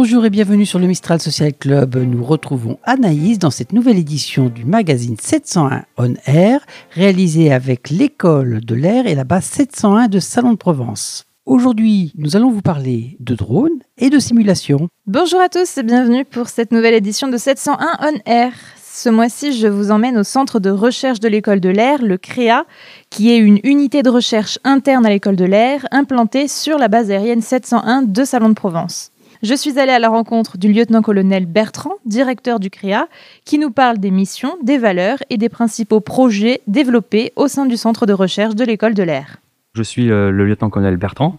Bonjour et bienvenue sur le Mistral Social Club. Nous retrouvons Anaïs dans cette nouvelle édition du magazine 701 On Air, réalisée avec l'école de l'air et la base 701 de Salon de Provence. Aujourd'hui, nous allons vous parler de drones et de simulation. Bonjour à tous et bienvenue pour cette nouvelle édition de 701 On Air. Ce mois-ci, je vous emmène au centre de recherche de l'école de l'air, le CREA, qui est une unité de recherche interne à l'école de l'air implantée sur la base aérienne 701 de Salon de Provence. Je suis allée à la rencontre du lieutenant-colonel Bertrand, directeur du CREA, qui nous parle des missions, des valeurs et des principaux projets développés au sein du centre de recherche de l'école de l'air. Je suis euh, le lieutenant-colonel Bertrand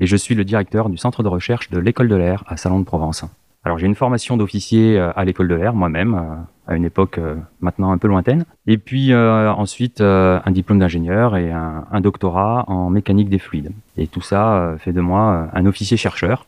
et je suis le directeur du centre de recherche de l'école de l'air à Salon de Provence. Alors j'ai une formation d'officier euh, à l'école de l'air moi-même, euh, à une époque maintenant un peu lointaine. Et puis ensuite un diplôme d'ingénieur et un, un, doctorat en mécanique des fluides. Et tout ça fait de moi un officier chercheur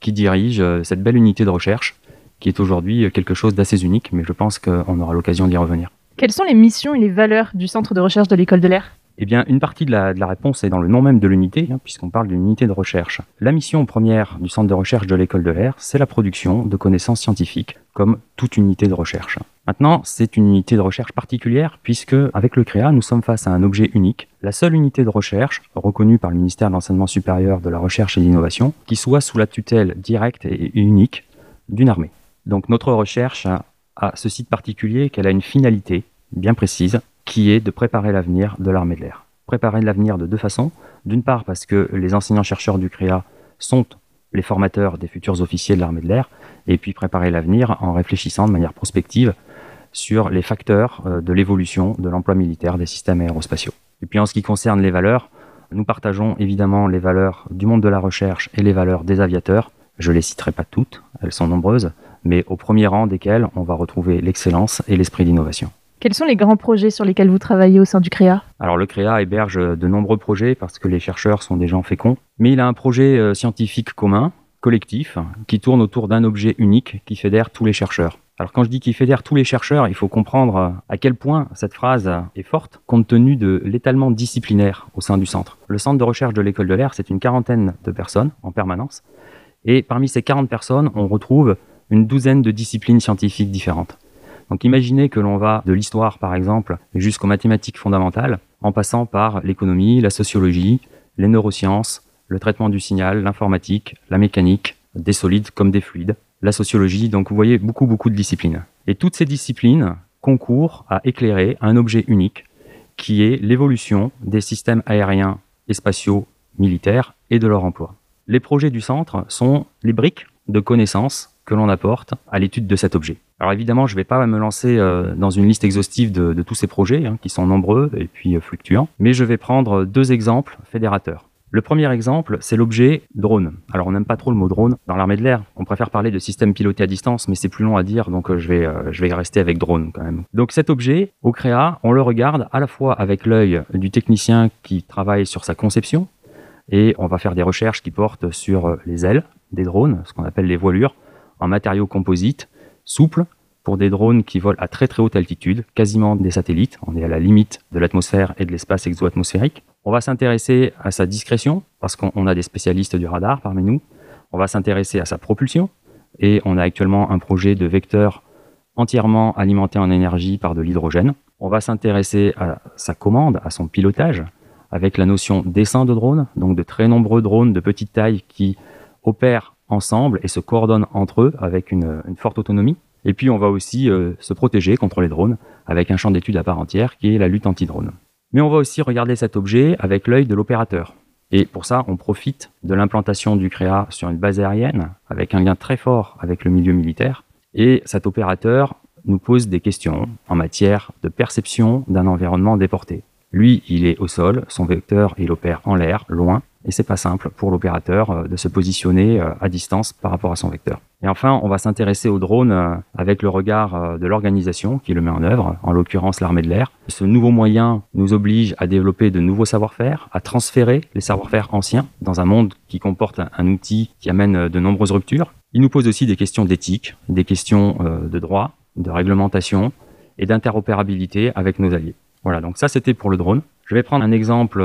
qui dirige euh, cette belle unité de recherche, qui est aujourd'hui quelque chose d'assez unique, mais je pense qu'on aura l'occasion d'y revenir. Quelles sont les missions et les valeurs du centre de recherche de l'école de l'air? Eh bien, une partie de la, réponse est dans le nom même de l'unité, hein, puisqu'on parle d'une unité de recherche. La mission première du centre de recherche de l'école de l'air, c'est la production de connaissances scientifiques, comme toute unité de recherche. Maintenant, c'est une unité de recherche particulière, puisque avec le CREA, nous sommes face à un objet unique, la seule unité de recherche reconnue par le ministère de l'Enseignement supérieur, de la Recherche et de l'Innovation, qui soit sous la tutelle directe et unique d'une armée. Donc notre recherche a ce site particulier qu'elle a une finalité bien précise, qui est de préparer l'avenir de l'armée de l'air. Préparer l'avenir de deux façons. D'une part parce que les enseignants-chercheurs du CREA sont les formateurs des futurs officiers de l'armée de l'air, et puis préparer l'avenir en réfléchissant de manière prospective sur les facteurs euh, de l'évolution de l'emploi militaire des systèmes aérospatiaux. Et puis en ce qui concerne les valeurs, nous partageons évidemment les valeurs du monde de la recherche et les valeurs des aviateurs. Je ne les citerai pas toutes, elles sont nombreuses, mais au premier rang desquelles on va retrouver l'excellence et l'esprit d'innovation. Quels sont les grands projets sur lesquels vous travaillez au sein du CREA Alors le CREA héberge de nombreux projets parce que les chercheurs sont des gens féconds, mais il a un projet euh, scientifique commun, collectif, qui tourne autour d'un objet unique qui fédère tous les chercheurs. Alors quand je dis qu'il fédère tous les chercheurs, il faut comprendre euh, à quel point cette phrase est forte compte tenu de l'étalement disciplinaire au sein du centre. Le centre de recherche de l'école de l'air, c'est une quarantaine de personnes en permanence. Et parmi ces 40 personnes, on retrouve une douzaine de disciplines scientifiques différentes. Donc imaginez que l'on va de l'histoire, par exemple, jusqu'aux mathématiques fondamentales, en passant par l'économie, la sociologie, les neurosciences, le traitement du signal, l'informatique, la mécanique, des solides comme des fluides, la sociologie, donc vous voyez beaucoup beaucoup de disciplines. Et toutes ces disciplines concourent à éclairer un objet unique qui est l'évolution des systèmes aériens et spatiaux militaires et de leur emploi. Les projets du centre sont les briques de connaissances que l'on apporte à l'étude de cet objet. Alors évidemment, je ne vais pas me lancer euh, dans une liste exhaustive de, tous ces projets, hein, qui sont nombreux et puis euh, fluctuants, mais je vais prendre deux exemples fédérateurs. Le premier exemple, c'est l'objet drone. Alors on n'aime pas trop le mot drone dans l'armée de l'air. On préfère parler de système piloté à distance, mais c'est plus long à dire, donc euh, je, vais, je vais rester avec drone quand même. Donc cet objet, au CREA, on le regarde à la fois avec l'œil du technicien qui travaille sur sa conception, et on va faire des recherches qui portent sur les ailes des drones, ce qu'on appelle les voilures, en matériaux composites, souples, pour des drones qui volent à très très haute altitude, quasiment des satellites. On est à la limite de l'atmosphère et de l'espace exo-atmosphérique. On va s'intéresser à sa discrétion, parce qu'on a des spécialistes du radar parmi nous. On va s'intéresser à sa propulsion, et on a actuellement un projet de vecteur entièrement alimenté en énergie par de l'hydrogène. On va s'intéresser à sa commande, à son pilotage, avec la notion d'essaim de drones, donc de très nombreux drones de petite taille qui opèrent ensemble et se coordonnent entre eux avec une, forte autonomie. Et puis on va aussi euh, se protéger contre les drones avec un champ d'étude à part entière qui est la lutte anti-drone. Mais on va aussi regarder cet objet avec l'œil de l'opérateur. Et pour ça, on profite de l'implantation du CREA sur une base aérienne avec un lien très fort avec le milieu militaire. Et cet opérateur nous pose des questions en matière de perception d'un environnement déporté. Lui, il est au sol, son vecteur, il opère en l'air, loin, et c'est pas simple pour l'opérateur euh, de se positionner euh, à distance par rapport à son vecteur. Et enfin, on va s'intéresser au drone euh, avec le regard de l'organisation qui le met en œuvre, en l'occurrence l'armée de l'air. Ce nouveau moyen nous oblige à développer de nouveaux savoir-faire, à transférer les savoir-faire anciens dans un monde qui comporte un outil qui amène de nombreuses ruptures. Il nous pose aussi des questions d'éthique, des questions de droit, de réglementation et d'interopérabilité avec nos alliés. Voilà, donc ça c'était pour le drone. Je vais prendre un exemple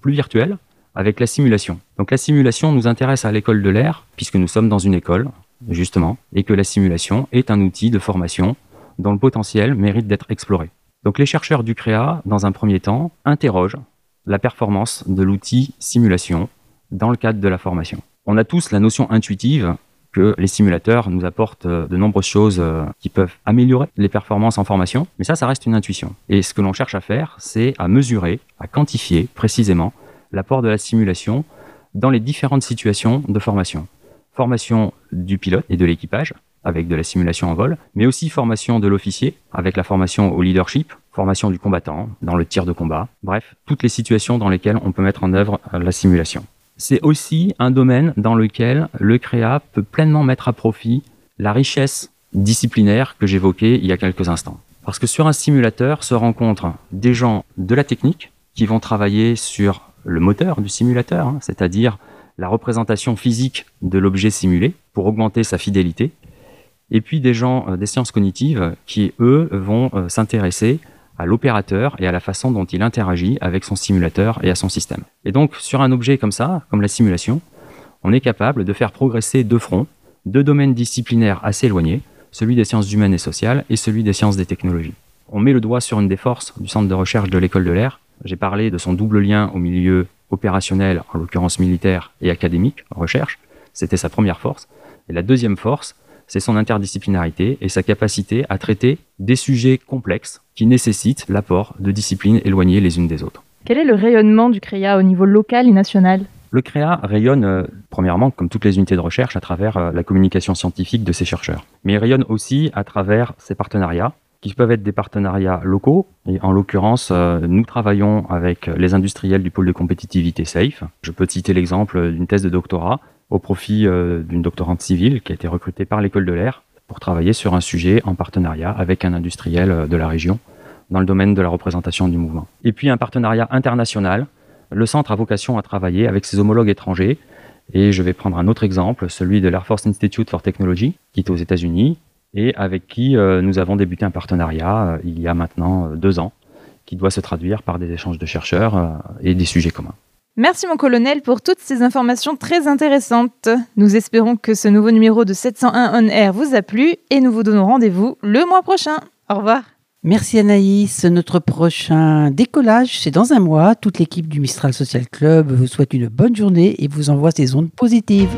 plus virtuel avec la simulation. Donc la simulation nous intéresse à l'école de l'air, puisque nous sommes dans une école, justement, et que la simulation est un outil de formation dont le potentiel mérite d'être exploré. Donc les chercheurs du CREA, dans un premier temps, interrogent la performance de l'outil simulation dans le cadre de la formation. On a tous la notion intuitive que les simulateurs nous apportent euh, de nombreuses choses euh, qui peuvent améliorer les performances en formation, mais ça, ça reste une intuition. Et ce que l'on cherche à faire, c'est à mesurer, à quantifier précisément l'apport de la simulation dans les différentes situations de formation. Formation du pilote et de l'équipage, avec de la simulation en vol, mais aussi formation de l'officier, avec la formation au leadership, formation du combattant, dans le tir de combat, bref, toutes les situations dans lesquelles on peut mettre en œuvre la simulation. C'est aussi un domaine dans lequel le CREA peut pleinement mettre à profit la richesse disciplinaire que j'évoquais il y a quelques instants. Parce que sur un simulateur se rencontrent des gens de la technique qui vont travailler sur le moteur du simulateur, hein, c'est-à-dire la représentation physique de l'objet simulé pour augmenter sa fidélité, et puis des gens euh, des sciences cognitives qui, eux, vont euh, s'intéresser à l'opérateur et à la façon dont il interagit avec son simulateur et à son système. Et donc, sur un objet comme ça, comme la simulation, on est capable de faire progresser deux fronts, deux domaines disciplinaires assez éloignés, celui des sciences humaines et sociales et celui des sciences des technologies. On met le doigt sur une des forces du centre de recherche de l'école de l'air. J'ai parlé de son double lien au milieu opérationnel, en l'occurrence militaire, et académique, recherche. C'était sa première force. Et la deuxième force, c'est son interdisciplinarité et sa capacité à traiter des sujets complexes qui nécessitent l'apport de disciplines éloignées les unes des autres. Quel est le rayonnement du CREA au niveau local et national? Le CREA rayonne, euh, premièrement, comme toutes les unités de recherche, à travers euh, la communication scientifique de ses chercheurs. Mais il rayonne aussi à travers ses partenariats, qui peuvent être des partenariats locaux. Et en l'occurrence, euh, nous travaillons avec les industriels du pôle de compétitivité SAFE. Je peux citer l'exemple d'une thèse de doctorat au profit euh, d'une doctorante civile qui a été recrutée par l'école de l'air pour travailler sur un sujet en partenariat avec un industriel euh, de la région dans le domaine de la représentation du mouvement. Et puis un partenariat international. Le centre a vocation à travailler avec ses homologues étrangers. Et je vais prendre un autre exemple, celui de l'Air Force Institute for Technology, qui est aux États-Unis, et avec qui euh, nous avons débuté un partenariat il y a maintenant deux ans, qui doit se traduire par des échanges de chercheurs et des sujets communs. Merci mon colonel pour toutes ces informations très intéressantes. Nous espérons que ce nouveau numéro de 701 On Air vous a plu et nous vous donnons rendez-vous le mois prochain. Au revoir. Merci Anaïs. Notre prochain décollage, c'est dans un mois. Toute l'équipe du Mistral Social Club vous souhaite une bonne journée et vous envoie ses ondes positives.